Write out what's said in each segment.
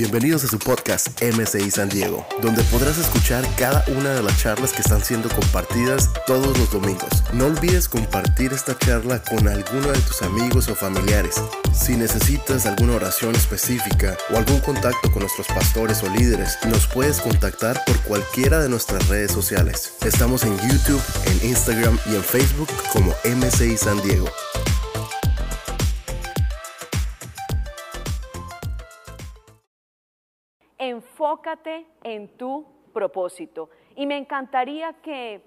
Bienvenidos a su podcast MCI San Diego, donde podrás escuchar cada una de las charlas que están siendo compartidas todos los domingos. No olvides compartir esta charla con alguno de tus amigos o familiares. Si necesitas alguna oración específica o algún contacto con nuestros pastores o líderes, nos puedes contactar por cualquiera de nuestras redes sociales. Estamos en YouTube, en Instagram y en Facebook como MCI San Diego. En tu propósito. Y me encantaría que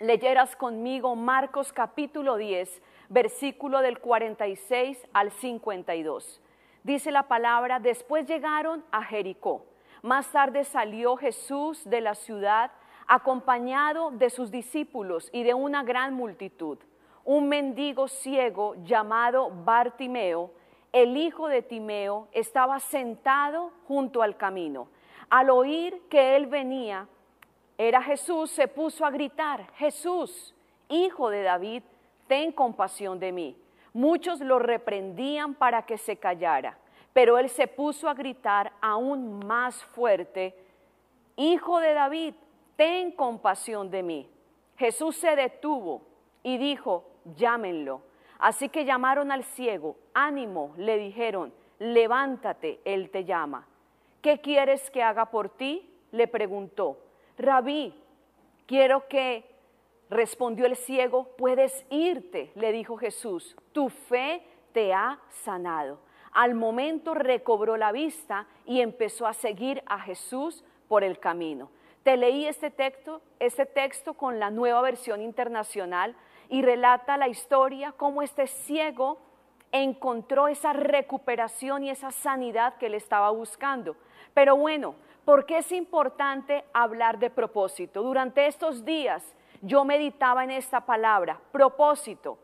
leyeras conmigo Marcos capítulo 10, versículo del 46 al 52. Dice la palabra, después llegaron a Jericó. Más tarde salió Jesús de la ciudad acompañado de sus discípulos y de una gran multitud. Un mendigo ciego llamado Bartimeo, el hijo de Timeo, estaba sentado junto al camino. Al oír que él venía, era Jesús, se puso a gritar, Jesús, hijo de David, ten compasión de mí. Muchos lo reprendían para que se callara, pero él se puso a gritar aún más fuerte, Hijo de David, ten compasión de mí. Jesús se detuvo y dijo, llámenlo. Así que llamaron al ciego, ánimo, le dijeron, levántate, él te llama. ¿Qué quieres que haga por ti? le preguntó. Rabí, quiero que, respondió el ciego, puedes irte, le dijo Jesús, tu fe te ha sanado. Al momento recobró la vista y empezó a seguir a Jesús por el camino. Te leí este texto, este texto con la nueva versión internacional y relata la historia cómo este ciego encontró esa recuperación y esa sanidad que él estaba buscando. Pero bueno, ¿por qué es importante hablar de propósito? Durante estos días yo meditaba en esta palabra, propósito.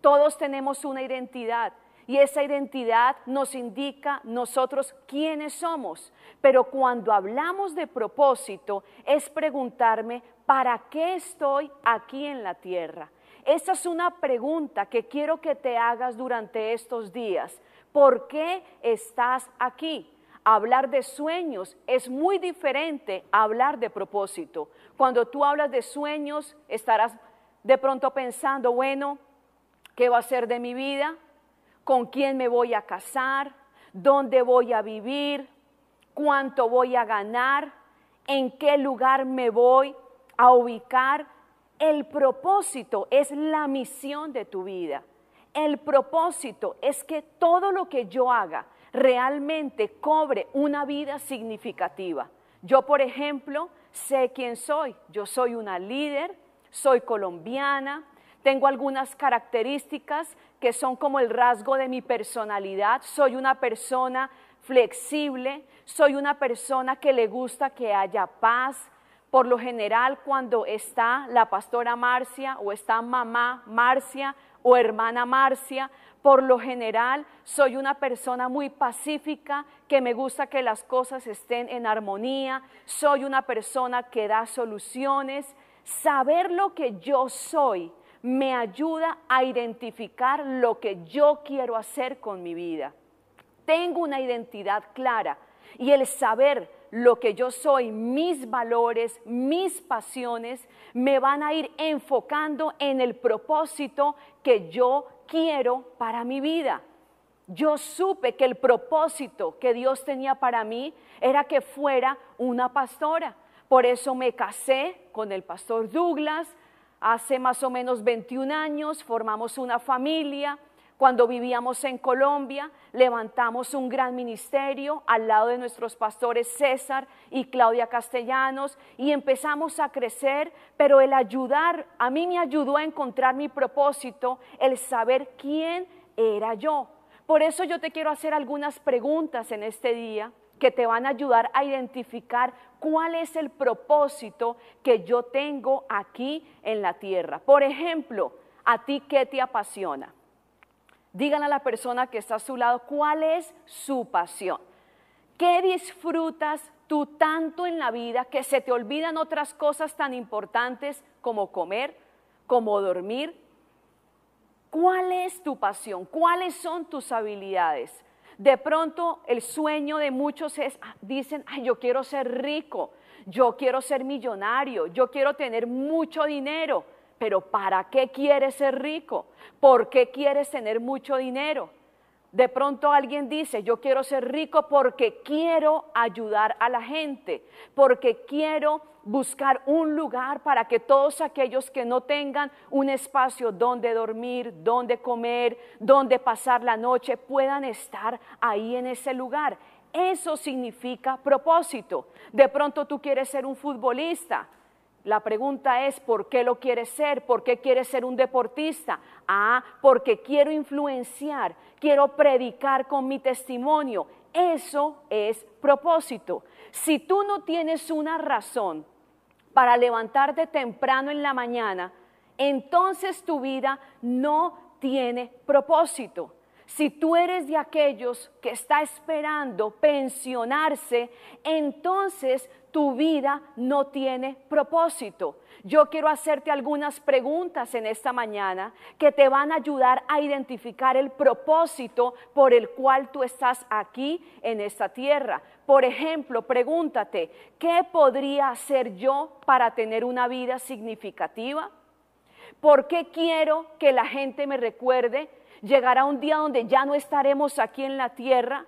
Todos tenemos una identidad y esa identidad nos indica nosotros quiénes somos. Pero cuando hablamos de propósito es preguntarme, ¿para qué estoy aquí en la tierra? Esa es una pregunta que quiero que te hagas durante estos días. ¿Por qué estás aquí? Hablar de sueños es muy diferente a hablar de propósito. Cuando tú hablas de sueños, estarás de pronto pensando, bueno, ¿qué va a ser de mi vida? ¿Con quién me voy a casar? ¿Dónde voy a vivir? ¿Cuánto voy a ganar? ¿En qué lugar me voy a ubicar? El propósito es la misión de tu vida. El propósito es que todo lo que yo haga realmente cobre una vida significativa. Yo, por ejemplo, sé quién soy. Yo soy una líder, soy colombiana, tengo algunas características que son como el rasgo de mi personalidad. Soy una persona flexible, soy una persona que le gusta que haya paz, por lo general, cuando está la pastora Marcia o está mamá Marcia o hermana Marcia, por lo general soy una persona muy pacífica, que me gusta que las cosas estén en armonía, soy una persona que da soluciones. Saber lo que yo soy me ayuda a identificar lo que yo quiero hacer con mi vida. Tengo una identidad clara y el saber lo que yo soy, mis valores, mis pasiones, me van a ir enfocando en el propósito que yo quiero para mi vida. Yo supe que el propósito que Dios tenía para mí era que fuera una pastora. Por eso me casé con el pastor Douglas. Hace más o menos 21 años formamos una familia. Cuando vivíamos en Colombia, levantamos un gran ministerio al lado de nuestros pastores César y Claudia Castellanos y empezamos a crecer, pero el ayudar, a mí me ayudó a encontrar mi propósito, el saber quién era yo. Por eso yo te quiero hacer algunas preguntas en este día que te van a ayudar a identificar cuál es el propósito que yo tengo aquí en la tierra. Por ejemplo, ¿a ti qué te apasiona? Díganle a la persona que está a su lado cuál es su pasión. ¿Qué disfrutas tú tanto en la vida que se te olvidan otras cosas tan importantes como comer, como dormir? ¿Cuál es tu pasión? ¿Cuáles son tus habilidades? De pronto el sueño de muchos es, ah, dicen, ay, yo quiero ser rico, yo quiero ser millonario, yo quiero tener mucho dinero. Pero ¿para qué quieres ser rico? ¿Por qué quieres tener mucho dinero? De pronto alguien dice, yo quiero ser rico porque quiero ayudar a la gente, porque quiero buscar un lugar para que todos aquellos que no tengan un espacio donde dormir, donde comer, donde pasar la noche, puedan estar ahí en ese lugar. Eso significa propósito. De pronto tú quieres ser un futbolista, la pregunta es, ¿por qué lo quieres ser? ¿Por qué quieres ser un deportista? Ah, porque quiero influenciar, quiero predicar con mi testimonio. Eso es propósito. Si tú no tienes una razón para levantarte temprano en la mañana, entonces tu vida no tiene propósito. Si tú eres de aquellos que está esperando pensionarse, entonces tu vida no tiene propósito. Yo quiero hacerte algunas preguntas en esta mañana que te van a ayudar a identificar el propósito por el cual tú estás aquí en esta tierra. Por ejemplo, pregúntate, ¿qué podría hacer yo para tener una vida significativa? ¿Por qué quiero que la gente me recuerde? Llegará un día donde ya no estaremos aquí en la tierra.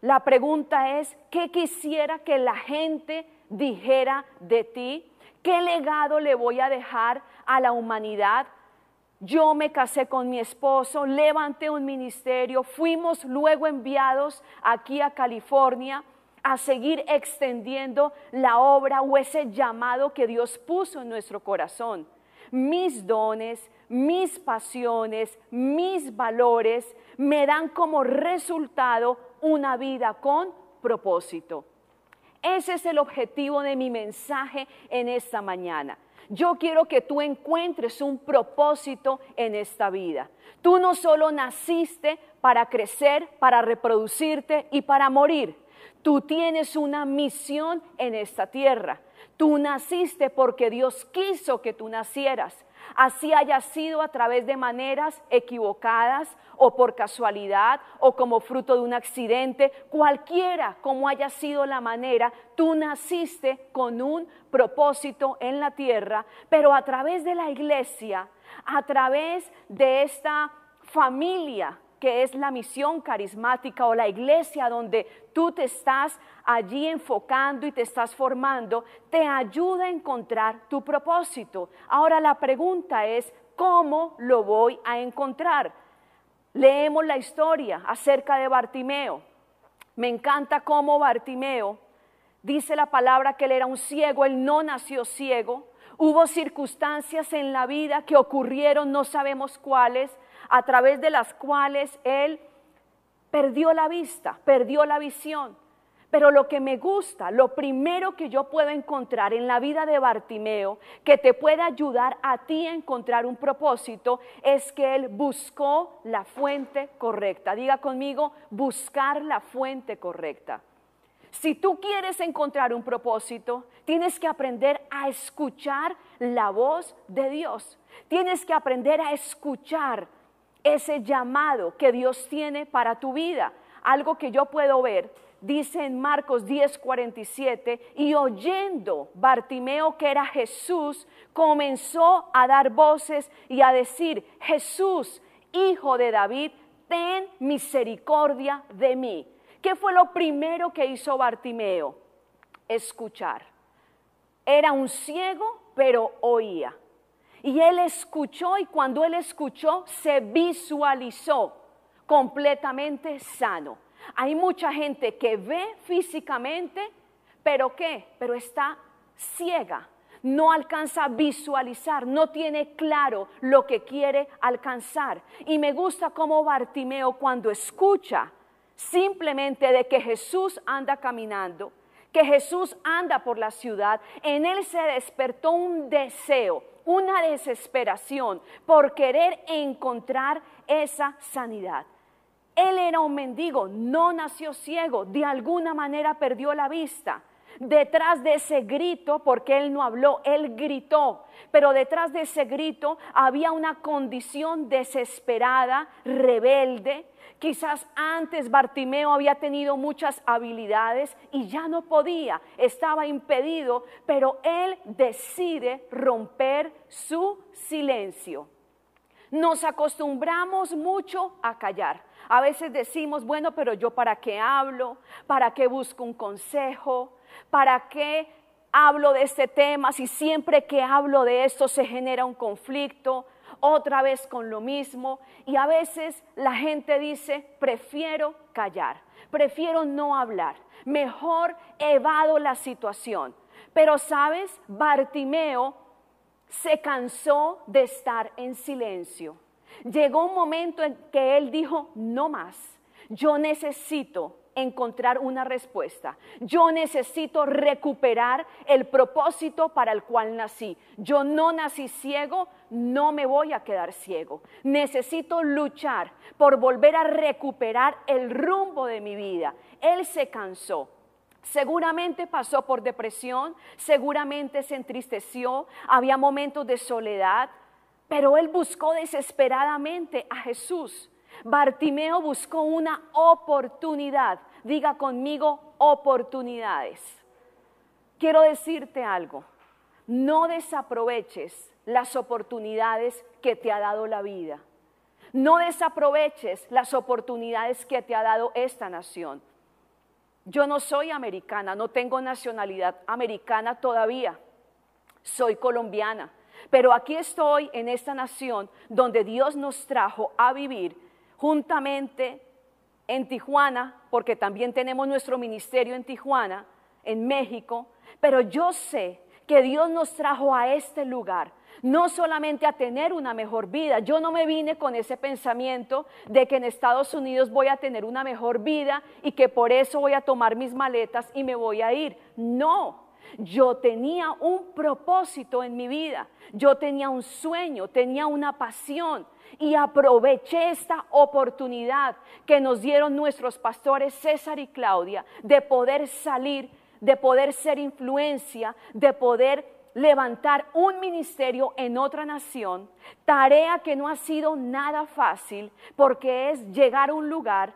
La pregunta es, ¿qué quisiera que la gente dijera de ti? ¿Qué legado le voy a dejar a la humanidad? Yo me casé con mi esposo, levanté un ministerio, fuimos luego enviados aquí a California a seguir extendiendo la obra o ese llamado que Dios puso en nuestro corazón. Mis dones, mis pasiones, mis valores me dan como resultado una vida con propósito. Ese es el objetivo de mi mensaje en esta mañana. Yo quiero que tú encuentres un propósito en esta vida. Tú no solo naciste para crecer, para reproducirte y para morir. Tú tienes una misión en esta tierra. Tú naciste porque Dios quiso que tú nacieras. Así haya sido a través de maneras equivocadas o por casualidad o como fruto de un accidente, cualquiera como haya sido la manera, tú naciste con un propósito en la tierra, pero a través de la iglesia, a través de esta familia que es la misión carismática o la iglesia donde tú te estás allí enfocando y te estás formando, te ayuda a encontrar tu propósito. Ahora la pregunta es, ¿cómo lo voy a encontrar? Leemos la historia acerca de Bartimeo. Me encanta cómo Bartimeo dice la palabra que él era un ciego, él no nació ciego. Hubo circunstancias en la vida que ocurrieron, no sabemos cuáles, a través de las cuales él perdió la vista, perdió la visión. Pero lo que me gusta, lo primero que yo puedo encontrar en la vida de Bartimeo, que te puede ayudar a ti a encontrar un propósito, es que él buscó la fuente correcta. Diga conmigo, buscar la fuente correcta. Si tú quieres encontrar un propósito, tienes que aprender a escuchar la voz de Dios. Tienes que aprender a escuchar ese llamado que Dios tiene para tu vida. Algo que yo puedo ver, dice en Marcos 10:47, y oyendo Bartimeo que era Jesús, comenzó a dar voces y a decir, Jesús, hijo de David, ten misericordia de mí. ¿Qué fue lo primero que hizo Bartimeo? Escuchar. Era un ciego, pero oía. Y él escuchó y cuando él escuchó se visualizó completamente sano. Hay mucha gente que ve físicamente, pero ¿qué? Pero está ciega, no alcanza a visualizar, no tiene claro lo que quiere alcanzar. Y me gusta cómo Bartimeo cuando escucha simplemente de que Jesús anda caminando, que Jesús anda por la ciudad, en él se despertó un deseo una desesperación por querer encontrar esa sanidad. Él era un mendigo, no nació ciego, de alguna manera perdió la vista, Detrás de ese grito, porque él no habló, él gritó, pero detrás de ese grito había una condición desesperada, rebelde. Quizás antes Bartimeo había tenido muchas habilidades y ya no podía, estaba impedido, pero él decide romper su silencio. Nos acostumbramos mucho a callar. A veces decimos, bueno, pero yo para qué hablo, para qué busco un consejo, para qué hablo de este tema si siempre que hablo de esto se genera un conflicto, otra vez con lo mismo. Y a veces la gente dice, prefiero callar, prefiero no hablar, mejor evado la situación. Pero sabes, Bartimeo se cansó de estar en silencio. Llegó un momento en que él dijo, no más, yo necesito encontrar una respuesta. Yo necesito recuperar el propósito para el cual nací. Yo no nací ciego, no me voy a quedar ciego. Necesito luchar por volver a recuperar el rumbo de mi vida. Él se cansó. Seguramente pasó por depresión, seguramente se entristeció, había momentos de soledad, pero él buscó desesperadamente a Jesús. Bartimeo buscó una oportunidad. Diga conmigo oportunidades. Quiero decirte algo. No desaproveches las oportunidades que te ha dado la vida. No desaproveches las oportunidades que te ha dado esta nación. Yo no soy americana, no tengo nacionalidad americana todavía. Soy colombiana. Pero aquí estoy en esta nación donde Dios nos trajo a vivir juntamente en Tijuana, porque también tenemos nuestro ministerio en Tijuana, en México. Pero yo sé que Dios nos trajo a este lugar no solamente a tener una mejor vida. Yo no me vine con ese pensamiento de que en Estados Unidos voy a tener una mejor vida y que por eso voy a tomar mis maletas y me voy a ir. No, yo tenía un propósito en mi vida, yo tenía un sueño, tenía una pasión. Y aproveché esta oportunidad que nos dieron nuestros pastores César y Claudia de poder salir, de poder ser influencia, de poder levantar un ministerio en otra nación, tarea que no ha sido nada fácil porque es llegar a un lugar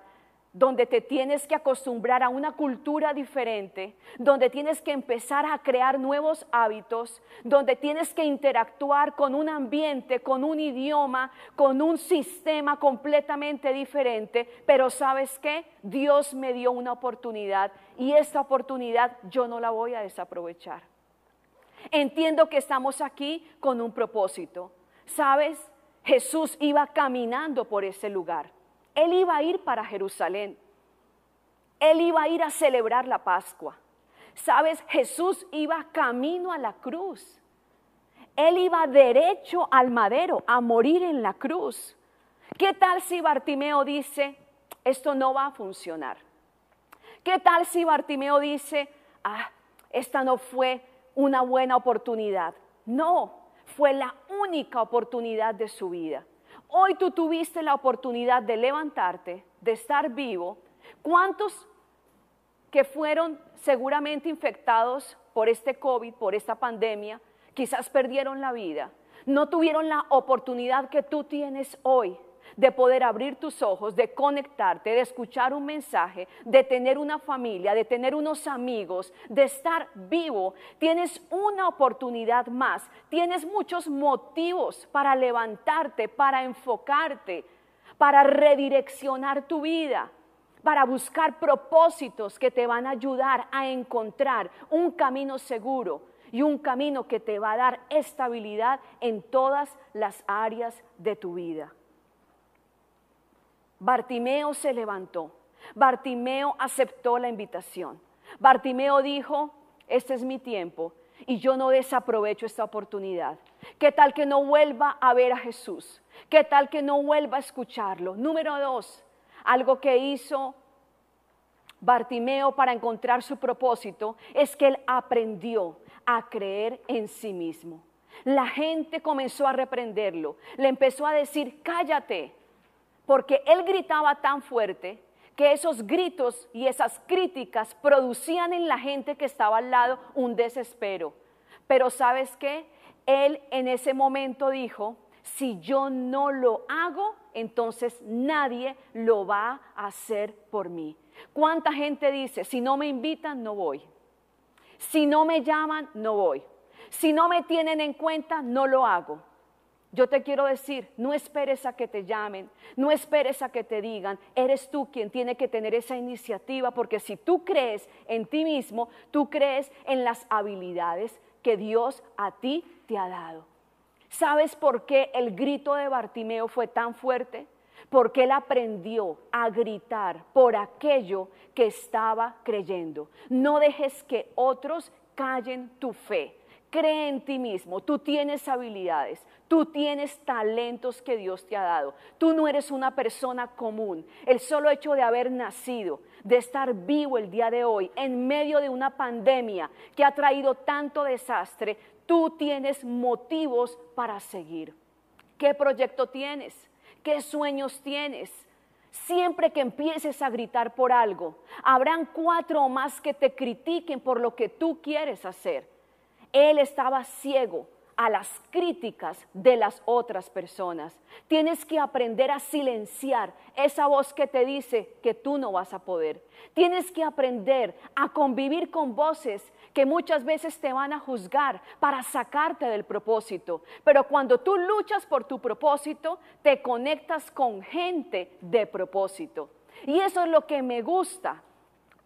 donde te tienes que acostumbrar a una cultura diferente, donde tienes que empezar a crear nuevos hábitos, donde tienes que interactuar con un ambiente, con un idioma, con un sistema completamente diferente, pero sabes qué, Dios me dio una oportunidad y esta oportunidad yo no la voy a desaprovechar. Entiendo que estamos aquí con un propósito. ¿Sabes? Jesús iba caminando por ese lugar. Él iba a ir para Jerusalén. Él iba a ir a celebrar la Pascua. ¿Sabes? Jesús iba camino a la cruz. Él iba derecho al madero a morir en la cruz. ¿Qué tal si Bartimeo dice, esto no va a funcionar? ¿Qué tal si Bartimeo dice, ah, esta no fue una buena oportunidad. No, fue la única oportunidad de su vida. Hoy tú tuviste la oportunidad de levantarte, de estar vivo. ¿Cuántos que fueron seguramente infectados por este COVID, por esta pandemia, quizás perdieron la vida? No tuvieron la oportunidad que tú tienes hoy de poder abrir tus ojos, de conectarte, de escuchar un mensaje, de tener una familia, de tener unos amigos, de estar vivo, tienes una oportunidad más, tienes muchos motivos para levantarte, para enfocarte, para redireccionar tu vida para buscar propósitos que te van a ayudar a encontrar un camino seguro y un camino que te va a dar estabilidad en todas las áreas de tu vida. Bartimeo se levantó. Bartimeo aceptó la invitación. Bartimeo dijo, este es mi tiempo y yo no desaprovecho esta oportunidad. ¿Qué tal que no vuelva a ver a Jesús? ¿Qué tal que no vuelva a escucharlo? Número dos, algo que hizo Bartimeo para encontrar su propósito es que él aprendió a creer en sí mismo. La gente comenzó a reprenderlo, le empezó a decir, cállate, porque él gritaba tan fuerte que esos gritos y esas críticas producían en la gente que estaba al lado un desespero. Pero sabes qué? Él en ese momento dijo, si yo no lo hago, entonces nadie lo va a hacer por mí. ¿Cuánta gente dice, si no me invitan, no voy? Si no me llaman, no voy. Si no me tienen en cuenta, no lo hago. Yo te quiero decir, no esperes a que te llamen, no esperes a que te digan, eres tú quien tiene que tener esa iniciativa, porque si tú crees en ti mismo, tú crees en las habilidades que Dios a ti te ha dado. ¿Sabes por qué el grito de Bartimeo fue tan fuerte? Porque él aprendió a gritar por aquello que estaba creyendo. No dejes que otros callen tu fe. Cree en ti mismo, tú tienes habilidades, tú tienes talentos que Dios te ha dado. Tú no eres una persona común. El solo hecho de haber nacido, de estar vivo el día de hoy, en medio de una pandemia que ha traído tanto desastre, tú tienes motivos para seguir. ¿Qué proyecto tienes? ¿Qué sueños tienes? Siempre que empieces a gritar por algo, habrán cuatro o más que te critiquen por lo que tú quieres hacer. Él estaba ciego a las críticas de las otras personas. Tienes que aprender a silenciar esa voz que te dice que tú no vas a poder. Tienes que aprender a convivir con voces que muchas veces te van a juzgar para sacarte del propósito. Pero cuando tú luchas por tu propósito, te conectas con gente de propósito. Y eso es lo que me gusta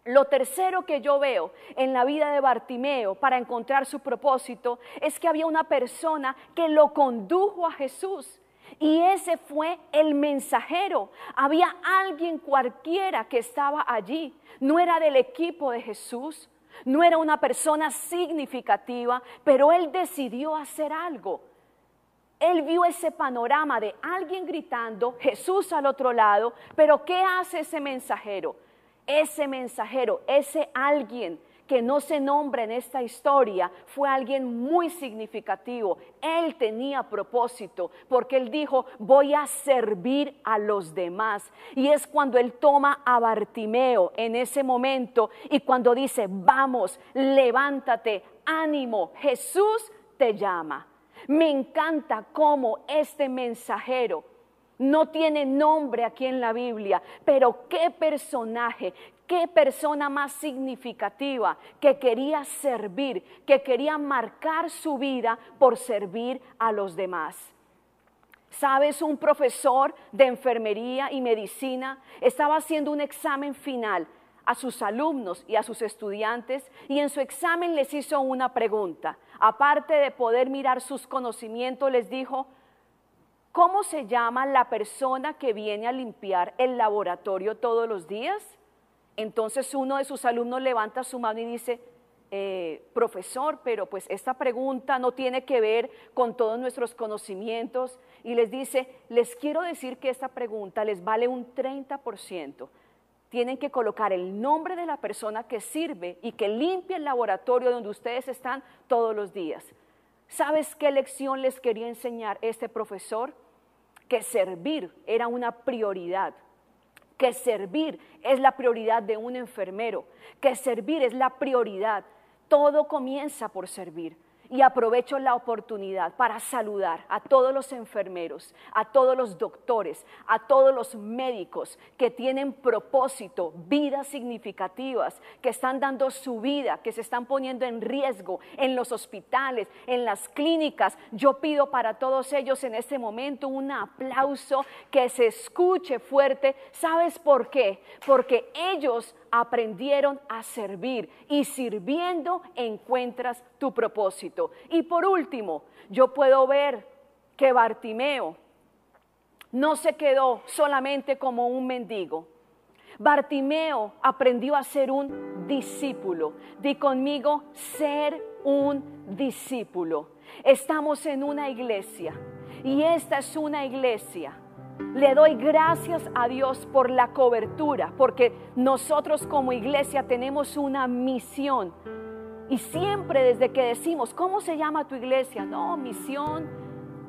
lo tercero que yo veo en la vida de Bartimeo para encontrar su propósito es que había una persona que lo condujo a Jesús. Y ese fue el mensajero. Había alguien cualquiera que estaba allí. No era del equipo de Jesús, no era una persona significativa, pero él decidió hacer algo. Él vio ese panorama de alguien gritando, Jesús al otro lado, pero ¿qué hace ese mensajero? Ese mensajero, ese alguien que no se nombra en esta historia, fue alguien muy significativo. Él tenía propósito, porque él dijo, voy a servir a los demás. Y es cuando él toma a Bartimeo en ese momento y cuando dice, vamos, levántate, ánimo, Jesús te llama. Me encanta cómo este mensajero no tiene nombre aquí en la Biblia, pero qué personaje, qué persona más significativa que quería servir, que quería marcar su vida por servir a los demás. ¿Sabes? Un profesor de enfermería y medicina estaba haciendo un examen final a sus alumnos y a sus estudiantes y en su examen les hizo una pregunta. Aparte de poder mirar sus conocimientos, les dijo, ¿Cómo se llama la persona que viene a limpiar el laboratorio todos los días? Entonces uno de sus alumnos levanta su mano y dice, eh, profesor, pero pues esta pregunta no tiene que ver con todos nuestros conocimientos. Y les dice, les quiero decir que esta pregunta les vale un 30%. Tienen que colocar el nombre de la persona que sirve y que limpia el laboratorio donde ustedes están todos los días. ¿Sabes qué lección les quería enseñar este profesor? Que servir era una prioridad, que servir es la prioridad de un enfermero, que servir es la prioridad. Todo comienza por servir y aprovecho la oportunidad para saludar a todos los enfermeros, a todos los doctores, a todos los médicos que tienen propósito, vidas significativas, que están dando su vida, que se están poniendo en riesgo en los hospitales, en las clínicas. Yo pido para todos ellos en este momento un aplauso que se escuche fuerte. ¿Sabes por qué? Porque ellos aprendieron a servir y sirviendo encuentras tu propósito. Y por último, yo puedo ver que Bartimeo no se quedó solamente como un mendigo. Bartimeo aprendió a ser un discípulo. Di conmigo, ser un discípulo. Estamos en una iglesia y esta es una iglesia le doy gracias a Dios por la cobertura, porque nosotros como iglesia tenemos una misión. Y siempre desde que decimos, ¿cómo se llama tu iglesia? No, misión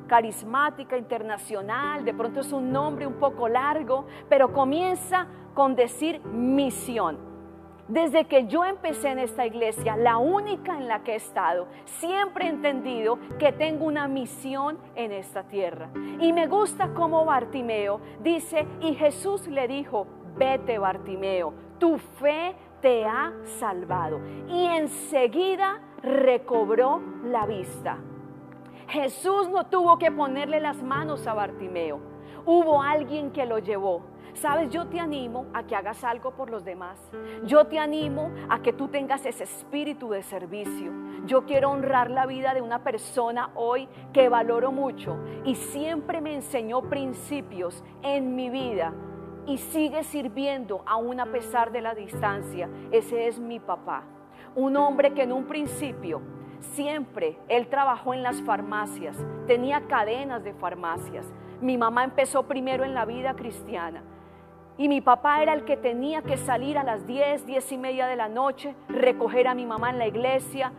carismática internacional, de pronto es un nombre un poco largo, pero comienza con decir misión. Desde que yo empecé en esta iglesia, la única en la que he estado, siempre he entendido que tengo una misión en esta tierra. Y me gusta como Bartimeo dice, y Jesús le dijo, vete Bartimeo, tu fe te ha salvado. Y enseguida recobró la vista. Jesús no tuvo que ponerle las manos a Bartimeo. Hubo alguien que lo llevó. Sabes, yo te animo a que hagas algo por los demás. Yo te animo a que tú tengas ese espíritu de servicio. Yo quiero honrar la vida de una persona hoy que valoro mucho y siempre me enseñó principios en mi vida y sigue sirviendo aún a pesar de la distancia. Ese es mi papá. Un hombre que en un principio siempre él trabajó en las farmacias, tenía cadenas de farmacias. Mi mamá empezó primero en la vida cristiana y mi papá era el que tenía que salir a las 10, 10 y media de la noche, recoger a mi mamá en la iglesia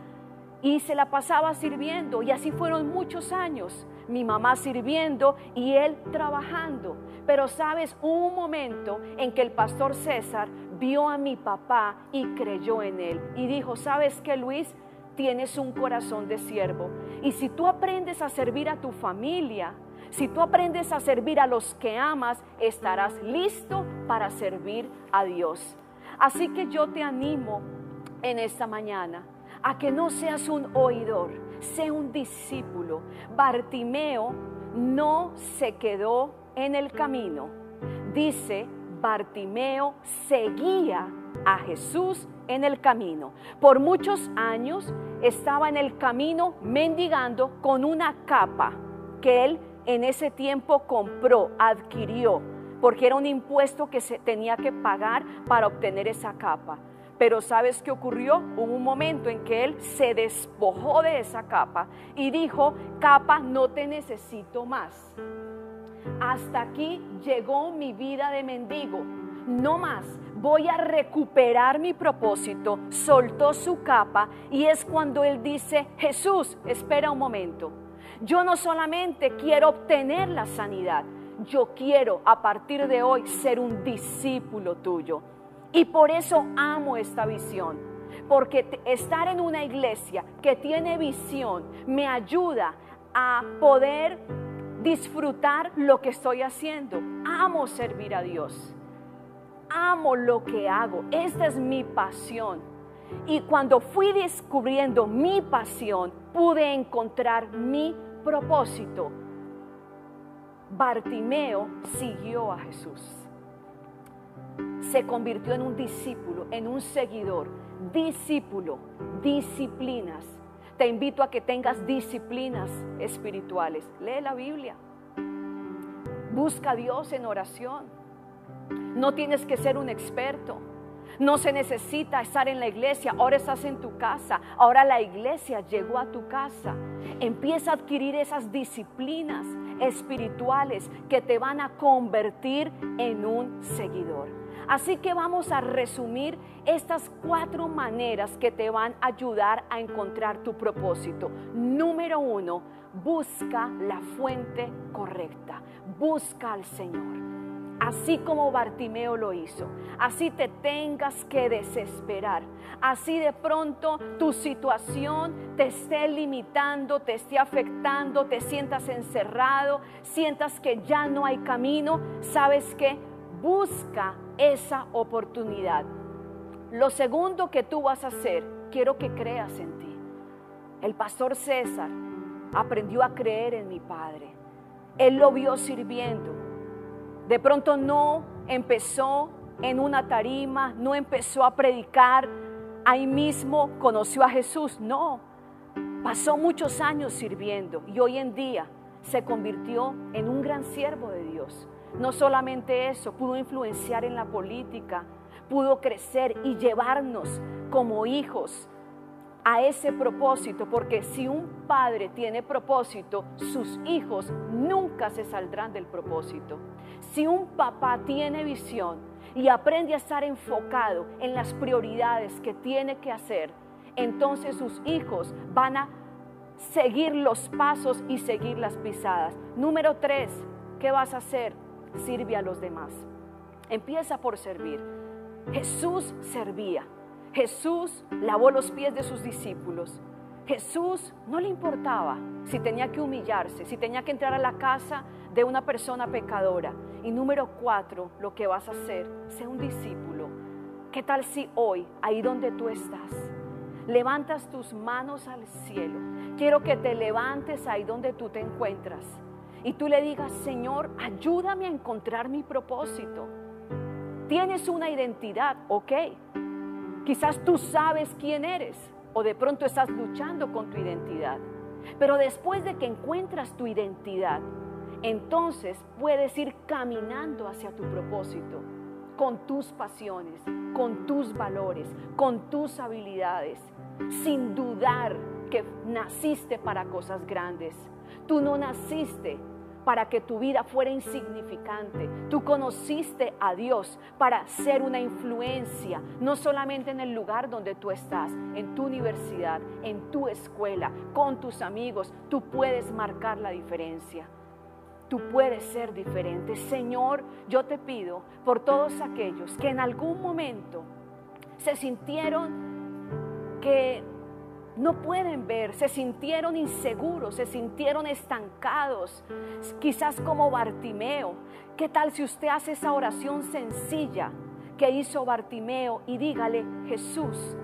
y se la pasaba sirviendo. Y así fueron muchos años. Mi mamá sirviendo y él trabajando. Pero sabes, hubo un momento en que el pastor César vio a mi papá y creyó en él. Y dijo, ¿sabes qué, Luis? Tienes un corazón de siervo. Y si tú aprendes a servir a tu familia, si tú aprendes a servir a los que amas, estarás listo para servir a Dios. Así que yo te animo en esta mañana a que no seas un oidor, sé un discípulo. Bartimeo no se quedó en el camino. Dice, Bartimeo seguía a Jesús en el camino. Por muchos años estaba en el camino mendigando con una capa que él en ese tiempo compró, adquirió, porque era un impuesto que se tenía que pagar para obtener esa capa. Pero ¿sabes qué ocurrió? Hubo un momento en que él se despojó de esa capa y dijo, capa, no te necesito más. Hasta aquí llegó mi vida de mendigo. No más, voy a recuperar mi propósito. Soltó su capa y es cuando él dice, Jesús, espera un momento yo no solamente quiero obtener la sanidad, yo quiero a partir de hoy ser un discípulo tuyo. Y por eso amo esta visión, porque estar en una iglesia que tiene visión me ayuda a poder disfrutar lo que estoy haciendo. Amo servir a Dios. Amo lo que hago. Esta es mi pasión. Y cuando fui descubriendo mi pasión, pude encontrar mi propósito, Bartimeo siguió a Jesús. Se convirtió en un discípulo, en un seguidor. Discípulo, disciplinas. Te invito a que tengas disciplinas espirituales. Lee la Biblia. Busca a Dios en oración. No tienes que ser un experto. No se necesita estar en la iglesia, ahora estás en tu casa, ahora la iglesia llegó a tu casa. Empieza a adquirir esas disciplinas espirituales que te van a convertir en un seguidor. Así que vamos a resumir estas cuatro maneras que te van a ayudar a encontrar tu propósito. Número uno, busca la fuente correcta. Busca al Señor así como Bartimeo lo hizo. Así te tengas que desesperar. Así de pronto tu situación te esté limitando, te esté afectando, te sientas encerrado, sientas que ya no hay camino. ¿Sabes qué? Busca esa oportunidad. Lo segundo que tú vas a hacer, quiero que creas en ti. El pastor César aprendió a creer en mi Padre. Él lo vio sirviendo de pronto no empezó en una tarima, no empezó a predicar, ahí mismo conoció a Jesús, no. Pasó muchos años sirviendo y hoy en día se convirtió en un gran siervo de Dios. No solamente eso, pudo influenciar en la política, pudo crecer y llevarnos como hijos a ese propósito, porque si un padre tiene propósito, sus hijos nunca se saldrán del propósito. Si un papá tiene visión y aprende a estar enfocado en las prioridades que tiene que hacer, entonces sus hijos van a seguir los pasos y seguir las pisadas. Número tres, ¿qué vas a hacer? Sirve a los demás. Empieza por servir. Jesús servía. Jesús lavó los pies de sus discípulos. Jesús no le importaba si tenía que humillarse, si tenía que entrar a la casa de una persona pecadora. Y número cuatro, lo que vas a hacer, sé un discípulo. ¿Qué tal si hoy, ahí donde tú estás, levantas tus manos al cielo? Quiero que te levantes ahí donde tú te encuentras y tú le digas, Señor, ayúdame a encontrar mi propósito. Tienes una identidad, ok. Quizás tú sabes quién eres o de pronto estás luchando con tu identidad. Pero después de que encuentras tu identidad, entonces puedes ir caminando hacia tu propósito, con tus pasiones, con tus valores, con tus habilidades, sin dudar que naciste para cosas grandes. Tú no naciste para que tu vida fuera insignificante. Tú conociste a Dios para ser una influencia, no solamente en el lugar donde tú estás, en tu universidad, en tu escuela, con tus amigos. Tú puedes marcar la diferencia. Tú puedes ser diferente. Señor, yo te pido por todos aquellos que en algún momento se sintieron que no pueden ver, se sintieron inseguros, se sintieron estancados, quizás como Bartimeo. ¿Qué tal si usted hace esa oración sencilla que hizo Bartimeo y dígale, Jesús,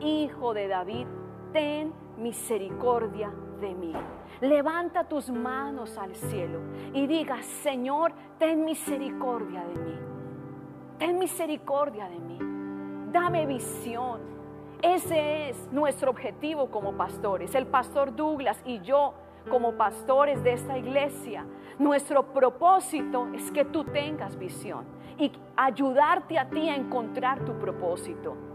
hijo de David, ten misericordia de mí? Levanta tus manos al cielo y diga, Señor, ten misericordia de mí. Ten misericordia de mí. Dame visión. Ese es nuestro objetivo como pastores. El pastor Douglas y yo como pastores de esta iglesia, nuestro propósito es que tú tengas visión y ayudarte a ti a encontrar tu propósito.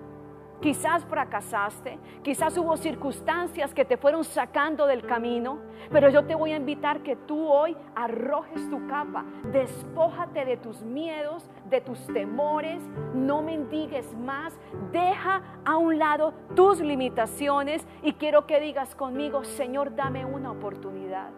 Quizás fracasaste, quizás hubo circunstancias que te fueron sacando del camino, pero yo te voy a invitar que tú hoy arrojes tu capa, despójate de tus miedos, de tus temores, no mendigues más, deja a un lado tus limitaciones y quiero que digas conmigo, Señor, dame una oportunidad.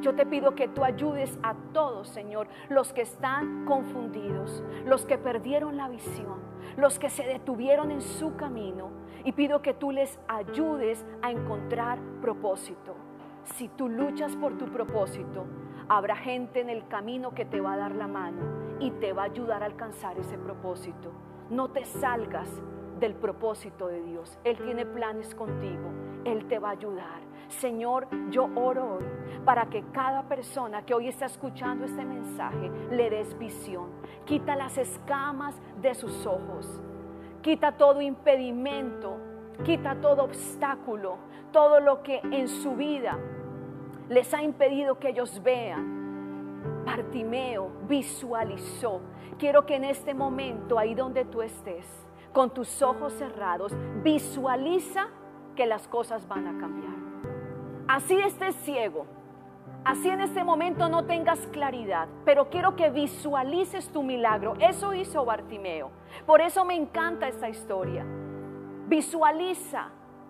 Yo te pido que tú ayudes a todos, Señor, los que están confundidos, los que perdieron la visión, los que se detuvieron en su camino. Y pido que tú les ayudes a encontrar propósito. Si tú luchas por tu propósito, habrá gente en el camino que te va a dar la mano y te va a ayudar a alcanzar ese propósito. No te salgas del propósito de Dios. Él tiene planes contigo. Él te va a ayudar. Señor, yo oro hoy para que cada persona que hoy está escuchando este mensaje le des visión. Quita las escamas de sus ojos. Quita todo impedimento. Quita todo obstáculo. Todo lo que en su vida les ha impedido que ellos vean. Bartimeo visualizó. Quiero que en este momento, ahí donde tú estés, con tus ojos cerrados, visualiza que las cosas van a cambiar. Así estés ciego, así en este momento no tengas claridad, pero quiero que visualices tu milagro. Eso hizo Bartimeo. Por eso me encanta esta historia. Visualiza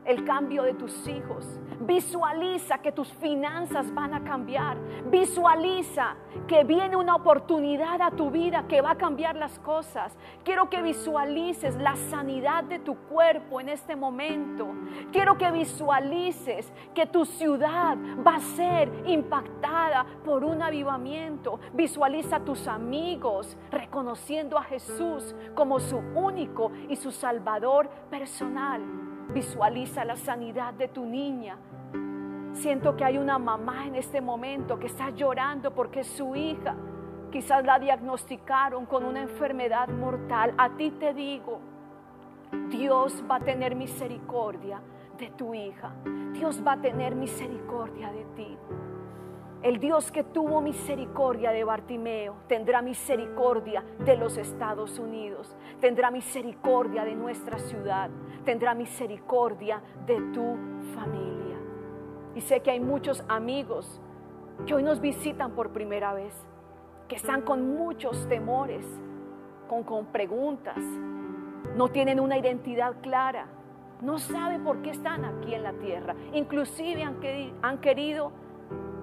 el cambio de tus hijos. Visualiza que tus finanzas van a cambiar. Visualiza que viene una oportunidad a tu vida que va a cambiar las cosas. Quiero que visualices la sanidad de tu cuerpo en este momento. Quiero que visualices que tu ciudad va a ser impactada por un avivamiento. Visualiza a tus amigos reconociendo a Jesús como su único y su salvador personal. Visualiza la sanidad de tu niña. Siento que hay una mamá en este momento que está llorando porque su hija quizás la diagnosticaron con una enfermedad mortal. A ti te digo, Dios va a tener misericordia de tu hija. Dios va a tener misericordia de ti. El Dios que tuvo misericordia de Bartimeo tendrá misericordia de los Estados Unidos, tendrá misericordia de nuestra ciudad, tendrá misericordia de tu familia. Y sé que hay muchos amigos que hoy nos visitan por primera vez, que están con muchos temores, con, con preguntas, no tienen una identidad clara. no sabe por qué están aquí en la tierra. Inclusive han querido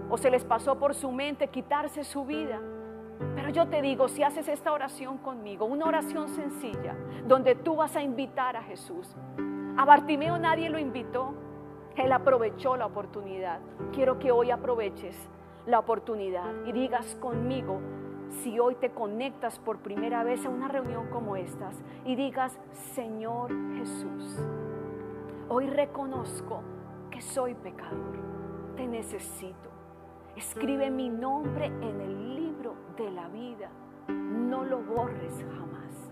o se les pasó por su mente quitarse su vida. Pero yo te digo, si haces esta oración conmigo, una oración sencilla, donde tú vas a invitar a Jesús. A Bartimeo nadie lo invitó, él aprovechó la oportunidad. Quiero que hoy aproveches la oportunidad y digas conmigo, si hoy te conectas por primera vez a una reunión como estas y digas, Señor Jesús, hoy reconozco que soy pecador, te necesito. Escribe mi nombre en el libro de la vida, no lo borres jamás.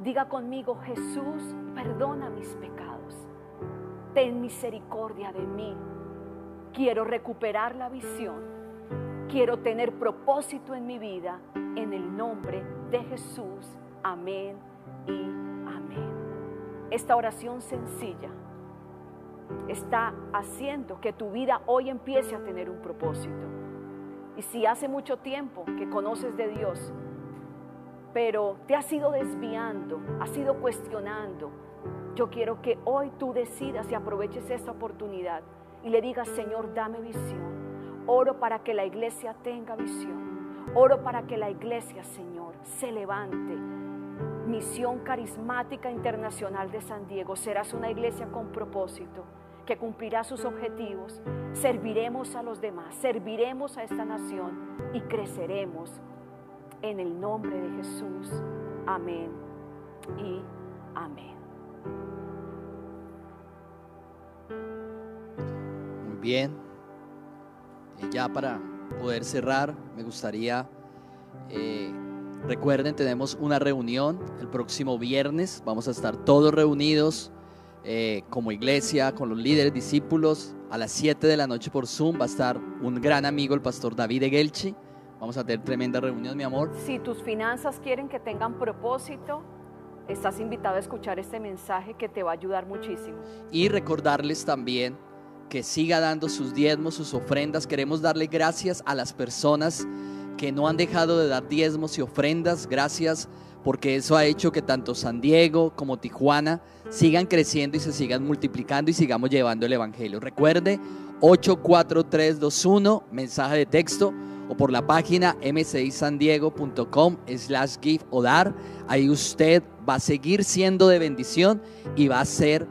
Diga conmigo, Jesús, perdona mis pecados, ten misericordia de mí. Quiero recuperar la visión Quiero tener propósito en mi vida en el nombre de Jesús. Amén y amén. Esta oración sencilla está haciendo que tu vida hoy empiece a tener un propósito. Y si hace mucho tiempo que conoces de Dios, pero te has ido desviando, has ido cuestionando, yo quiero que hoy tú decidas y aproveches esta oportunidad y le digas, Señor, dame visión. Oro para que la iglesia tenga visión. Oro para que la iglesia, Señor, se levante. Misión carismática internacional de San Diego. Serás una iglesia con propósito que cumplirá sus objetivos. Serviremos a los demás, serviremos a esta nación y creceremos en el nombre de Jesús. Amén y amén. Muy bien ya para poder cerrar, me gustaría, eh, recuerden, tenemos una reunión el próximo viernes, vamos a estar todos reunidos eh, como iglesia, con los líderes, discípulos, a las 7 de la noche por Zoom va a estar un gran amigo, el pastor David Egelchi. Vamos a tener tremenda reunión, mi amor. Si tus finanzas quieren que tengan propósito, estás invitado a escuchar este mensaje que te va a ayudar muchísimo. Y recordarles también que siga dando sus diezmos, sus ofrendas. Queremos darle gracias a las personas que no han dejado de dar diezmos y ofrendas. Gracias porque eso ha hecho que tanto San Diego como Tijuana sigan creciendo y se sigan multiplicando y sigamos llevando el Evangelio. Recuerde 84321, mensaje de texto, o por la página mcisandiego.com slash give o dar. Ahí usted va a seguir siendo de bendición y va a ser